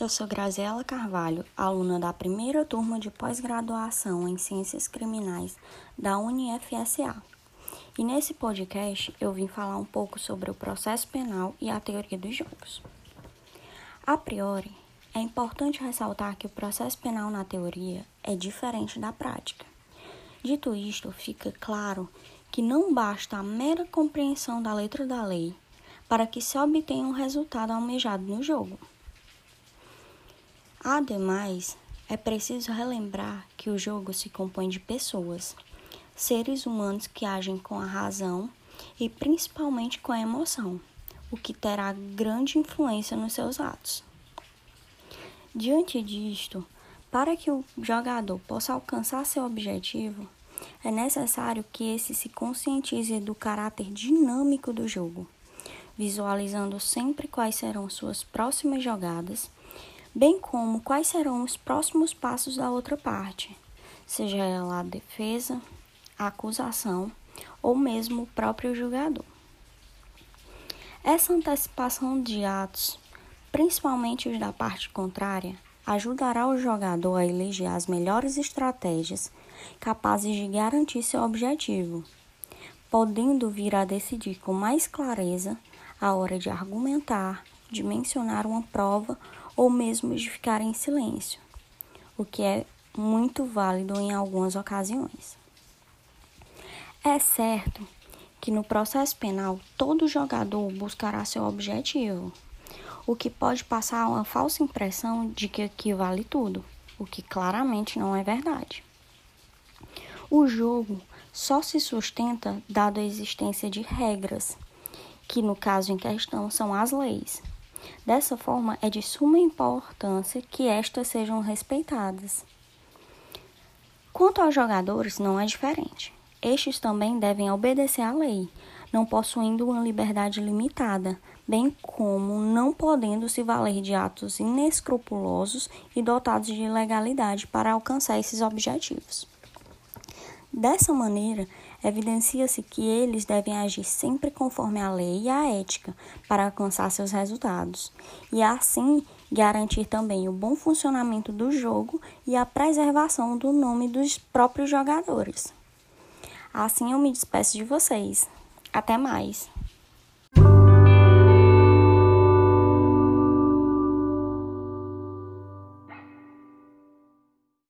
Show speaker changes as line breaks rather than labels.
Eu sou Graziela Carvalho, aluna da primeira turma de pós-graduação em Ciências Criminais da UniFSA. E nesse podcast eu vim falar um pouco sobre o processo penal e a teoria dos jogos. A priori, é importante ressaltar que o processo penal na teoria é diferente da prática. Dito isto, fica claro que não basta a mera compreensão da letra da lei para que se obtenha um resultado almejado no jogo. Ademais, é preciso relembrar que o jogo se compõe de pessoas, seres humanos que agem com a razão e principalmente com a emoção, o que terá grande influência nos seus atos. Diante disto, para que o jogador possa alcançar seu objetivo, é necessário que esse se conscientize do caráter dinâmico do jogo, visualizando sempre quais serão suas próximas jogadas bem como quais serão os próximos passos da outra parte, seja ela a defesa, a acusação ou mesmo o próprio julgador. Essa antecipação de atos, principalmente os da parte contrária, ajudará o jogador a eleger as melhores estratégias capazes de garantir seu objetivo, podendo vir a decidir com mais clareza a hora de argumentar, de mencionar uma prova ou mesmo de ficar em silêncio, o que é muito válido em algumas ocasiões. É certo que no processo penal todo jogador buscará seu objetivo, o que pode passar uma falsa impressão de que aqui vale tudo, o que claramente não é verdade. O jogo só se sustenta dado a existência de regras, que no caso em questão são as leis, Dessa forma, é de suma importância que estas sejam respeitadas. Quanto aos jogadores, não é diferente. Estes também devem obedecer à lei, não possuindo uma liberdade limitada, bem como não podendo se valer de atos inescrupulosos e dotados de legalidade para alcançar esses objetivos. Dessa maneira, evidencia-se que eles devem agir sempre conforme a lei e a ética para alcançar seus resultados, e assim garantir também o bom funcionamento do jogo e a preservação do nome dos próprios jogadores. Assim eu me despeço de vocês. Até mais!